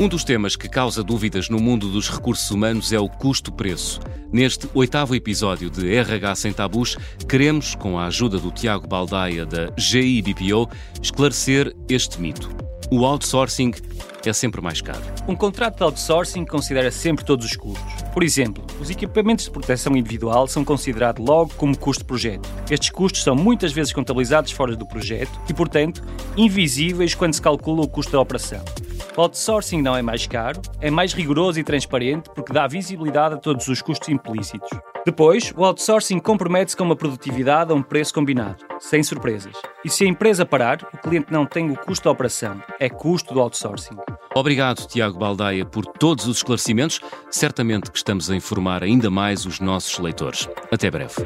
Um dos temas que causa dúvidas no mundo dos recursos humanos é o custo-preço. Neste oitavo episódio de RH Sem Tabus, queremos, com a ajuda do Tiago Baldaia da GIBPO, esclarecer este mito. O outsourcing é sempre mais caro. Um contrato de outsourcing considera sempre todos os custos. Por exemplo, os equipamentos de proteção individual são considerados logo como custo de projeto. Estes custos são muitas vezes contabilizados fora do projeto e, portanto, invisíveis quando se calcula o custo da operação. O outsourcing não é mais caro, é mais rigoroso e transparente porque dá visibilidade a todos os custos implícitos. Depois, o outsourcing compromete-se com uma produtividade a um preço combinado, sem surpresas. E se a empresa parar, o cliente não tem o custo da operação, é custo do outsourcing. Obrigado, Tiago Baldaia, por todos os esclarecimentos. Certamente que estamos a informar ainda mais os nossos leitores. Até breve.